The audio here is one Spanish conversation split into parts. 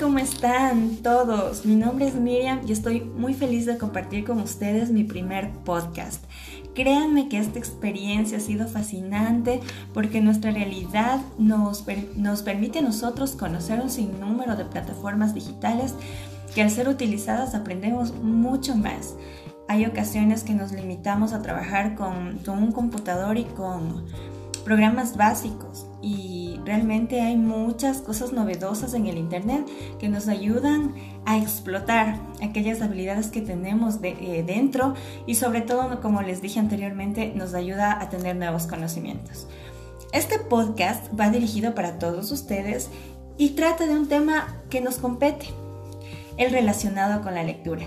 ¿cómo están todos? Mi nombre es Miriam y estoy muy feliz de compartir con ustedes mi primer podcast. Créanme que esta experiencia ha sido fascinante porque nuestra realidad nos, nos permite a nosotros conocer un sinnúmero de plataformas digitales que al ser utilizadas aprendemos mucho más. Hay ocasiones que nos limitamos a trabajar con, con un computador y con programas básicos y realmente hay muchas cosas novedosas en el Internet que nos ayudan a explotar aquellas habilidades que tenemos de, eh, dentro y sobre todo, como les dije anteriormente, nos ayuda a tener nuevos conocimientos. Este podcast va dirigido para todos ustedes y trata de un tema que nos compete, el relacionado con la lectura.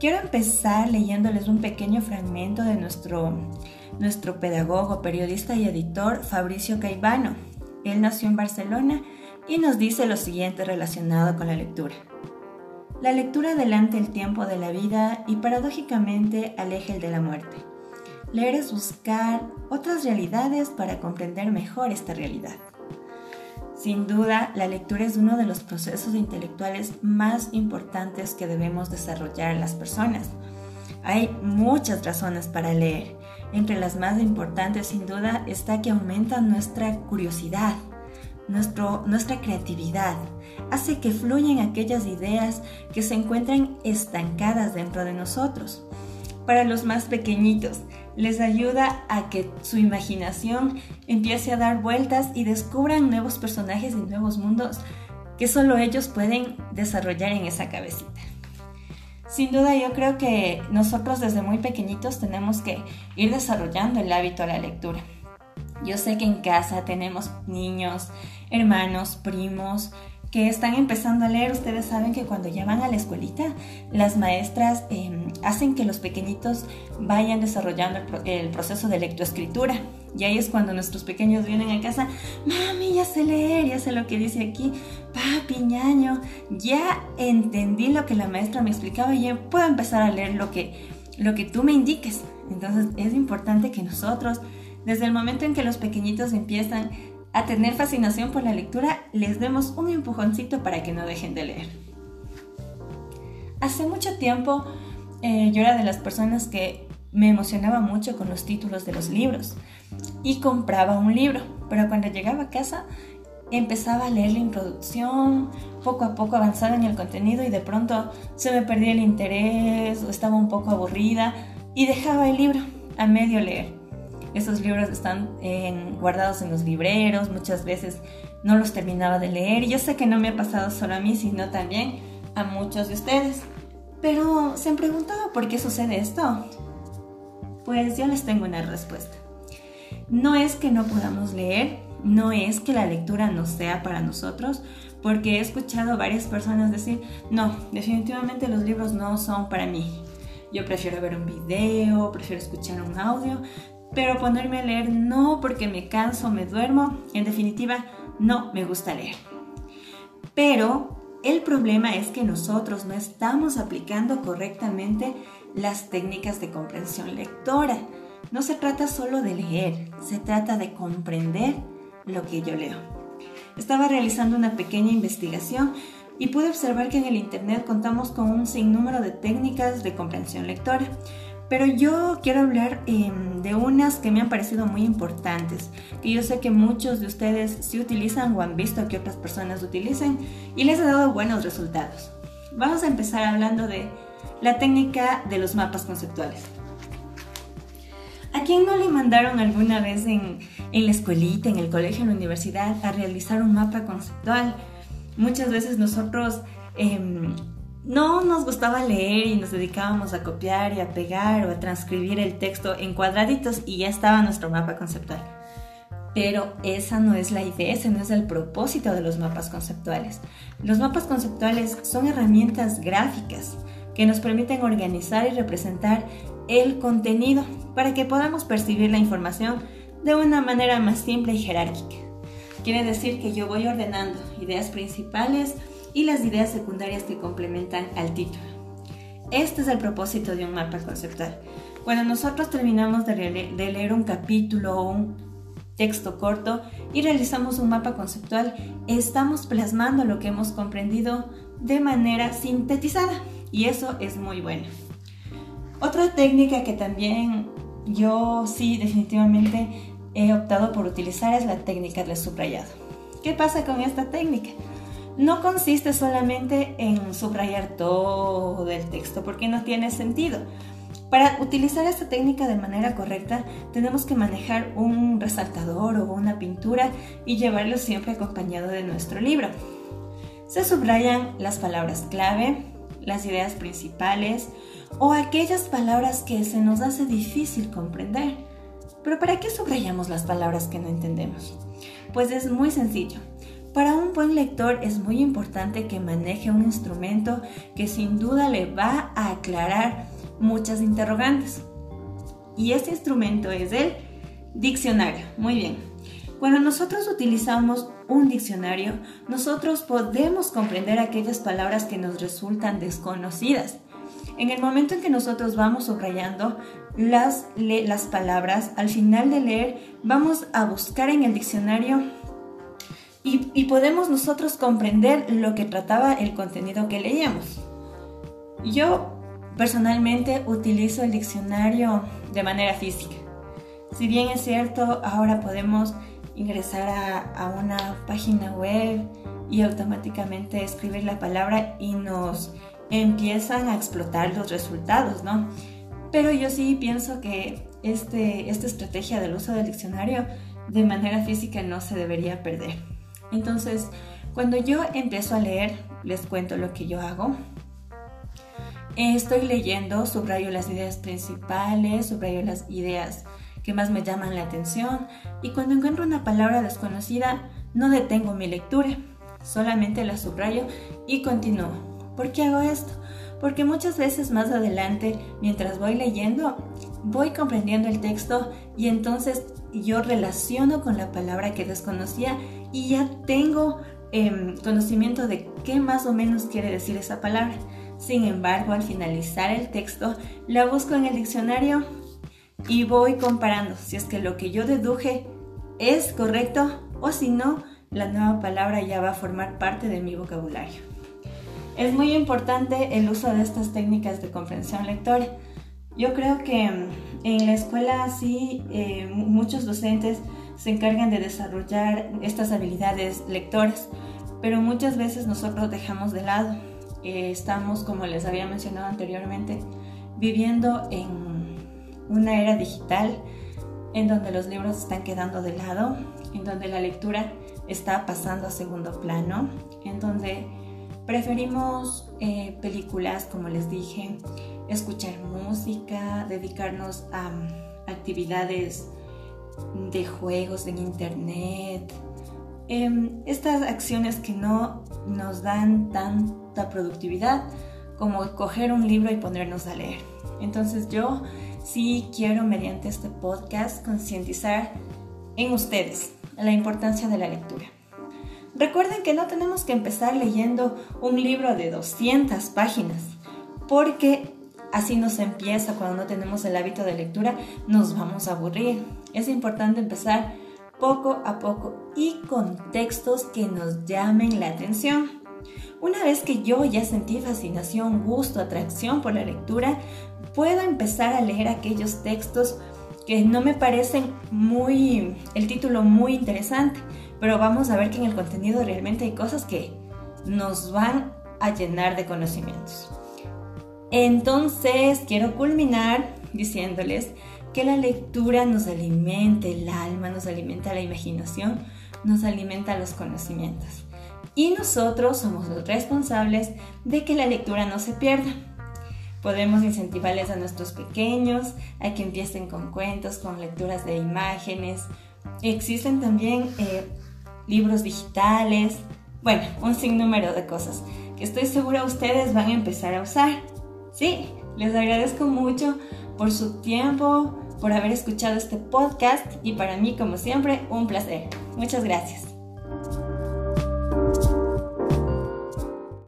Quiero empezar leyéndoles un pequeño fragmento de nuestro nuestro pedagogo, periodista y editor Fabricio Caivano. Él nació en Barcelona y nos dice lo siguiente relacionado con la lectura. La lectura adelanta el tiempo de la vida y paradójicamente aleja el de la muerte. Leer es buscar otras realidades para comprender mejor esta realidad. Sin duda, la lectura es uno de los procesos intelectuales más importantes que debemos desarrollar las personas. Hay muchas razones para leer entre las más importantes, sin duda, está que aumenta nuestra curiosidad, nuestro, nuestra creatividad, hace que fluyan aquellas ideas que se encuentran estancadas dentro de nosotros. Para los más pequeñitos, les ayuda a que su imaginación empiece a dar vueltas y descubran nuevos personajes y nuevos mundos que solo ellos pueden desarrollar en esa cabecita. Sin duda yo creo que nosotros desde muy pequeñitos tenemos que ir desarrollando el hábito a la lectura. Yo sé que en casa tenemos niños, hermanos, primos, que están empezando a leer, ustedes saben que cuando ya van a la escuelita, las maestras em, hacen que los pequeñitos vayan desarrollando el, proceso de lectoescritura. Y ahí es cuando nuestros pequeños vienen a casa, mami, ya sé leer, ya sé lo que dice aquí, papi, ñaño, ya entendí lo que la maestra me explicaba y ya puedo empezar a leer lo que, lo que tú me indiques. Entonces es importante que nosotros, desde el momento en que los pequeñitos empiezan a tener fascinación por la lectura, les demos un empujoncito para que no dejen de leer. Hace mucho tiempo eh, yo era de las personas que me emocionaba mucho con los títulos de los libros y compraba un libro, pero cuando llegaba a casa empezaba a leer la introducción, poco a poco avanzaba en el contenido y de pronto se me perdía el interés o estaba un poco aburrida y dejaba el libro a medio leer. Esos libros están guardados en los libreros, muchas veces no los terminaba de leer y yo sé que no me ha pasado solo a mí, sino también a muchos de ustedes. Pero se han preguntado por qué sucede esto. Pues yo les tengo una respuesta. No es que no podamos leer, no es que la lectura no sea para nosotros, porque he escuchado varias personas decir, no, definitivamente los libros no son para mí. Yo prefiero ver un video, prefiero escuchar un audio, pero ponerme a leer no porque me canso, me duermo, en definitiva, no me gusta leer. Pero el problema es que nosotros no estamos aplicando correctamente las técnicas de comprensión lectora. No se trata solo de leer, se trata de comprender lo que yo leo. Estaba realizando una pequeña investigación y pude observar que en el Internet contamos con un sinnúmero de técnicas de comprensión lectora. Pero yo quiero hablar em, de unas que me han parecido muy importantes, que yo sé que muchos de ustedes sí utilizan o han visto que otras personas utilicen y les ha dado buenos resultados. Vamos a empezar hablando de la técnica de los mapas conceptuales. ¿A quién no le mandaron alguna vez en, la escuelita, en el colegio, en la universidad a realizar un mapa conceptual? Muchas veces nosotros em, no nos gustaba leer y nos dedicábamos a copiar y a pegar o a transcribir el texto en cuadraditos y ya estaba nuestro mapa conceptual. Pero esa no es la idea, ese no es el propósito de los mapas conceptuales. Los mapas conceptuales son herramientas gráficas que nos permiten organizar y representar el contenido para que podamos percibir la información de una manera más simple y jerárquica. Quiere decir que yo voy ordenando ideas principales, y las ideas secundarias que complementan al título. Este es el propósito de un mapa conceptual. Cuando nosotros terminamos de leer, un capítulo o un texto corto y realizamos un mapa conceptual, estamos plasmando lo que hemos comprendido de manera sintetizada y eso es muy bueno. Otra técnica que también yo sí definitivamente he optado por utilizar es la técnica del subrayado. ¿Qué pasa con esta técnica? No consiste solamente en subrayar todo el texto porque no tiene sentido. Para utilizar esta técnica de manera correcta tenemos que manejar un resaltador o una pintura y llevarlo siempre acompañado de nuestro libro. Se subrayan las palabras clave, las ideas principales o aquellas palabras que se nos hace difícil comprender. Pero ¿para qué subrayamos las palabras que no entendemos? Pues es muy sencillo. Para un buen lector es muy importante que maneje un instrumento que sin duda le va a aclarar muchas interrogantes. Y este instrumento es el diccionario. Muy bien. Cuando nosotros utilizamos un diccionario, nosotros podemos comprender aquellas palabras que nos resultan desconocidas. En el momento en que nosotros vamos subrayando las, las palabras, al final de leer, vamos a buscar en el diccionario y, podemos nosotros comprender lo que trataba el contenido que leíamos. Yo personalmente utilizo el diccionario de manera física. Si bien es cierto, ahora podemos ingresar a, una página web y automáticamente escribir la palabra y nos empiezan a explotar los resultados, ¿no? Pero yo sí pienso que este, esta estrategia del uso del diccionario de manera física no se debería perder. Entonces, cuando yo empiezo a leer, les cuento lo que yo hago. Estoy leyendo, subrayo las ideas principales, subrayo las ideas que más me llaman la atención y cuando encuentro una palabra desconocida no detengo mi lectura, solamente la subrayo y continúo. ¿Por qué hago esto? Porque muchas veces más adelante, mientras voy leyendo, voy comprendiendo el texto y entonces yo relaciono con la palabra que desconocía y ya tengo em, conocimiento de qué más o menos quiere decir esa palabra. Sin embargo, al finalizar el texto, la busco en el diccionario y voy comparando si es que lo que yo deduje es correcto o si no, la nueva palabra ya va a formar parte de mi vocabulario. Es muy importante el uso de estas técnicas de comprensión lectora. Yo creo que mm, en la escuela sí eh, muchos docentes se encargan de desarrollar estas habilidades lectoras, pero muchas veces nosotros dejamos de lado. Eh, estamos, como les había mencionado anteriormente, viviendo en una era digital en donde los libros están quedando de lado, en donde la lectura está pasando a segundo plano, en donde preferimos eh, películas, como les dije, escuchar música, dedicarnos a actividades de juegos en internet, em, estas acciones que no nos dan tanta productividad como coger un libro y ponernos a leer. Entonces yo sí quiero mediante este podcast concientizar en ustedes la importancia de la lectura. Recuerden que no tenemos que empezar leyendo un libro de 200 páginas, porque así nos empieza cuando no tenemos el hábito de lectura, nos vamos a aburrir. Es importante empezar poco a poco y con textos que nos llamen la atención. Una vez que yo ya sentí fascinación, gusto, atracción por la lectura, puedo empezar a leer aquellos textos que no me parecen muy, el título muy interesante, pero vamos a ver que en el contenido realmente hay cosas que nos van a llenar de conocimientos. Entonces, quiero culminar diciéndoles que la lectura nos alimenta el alma, nos alimenta la imaginación, nos alimenta los conocimientos y nosotros somos los responsables de que la lectura no se pierda. Podemos incentivarles a nuestros pequeños a que empiecen con cuentos, con lecturas de imágenes. Existen también eh, libros digitales, bueno, un sinnúmero de cosas que estoy segura ustedes van a empezar a usar. Sí, les agradezco mucho por su tiempo, por haber escuchado este podcast y para mí, como siempre, un placer. Muchas gracias.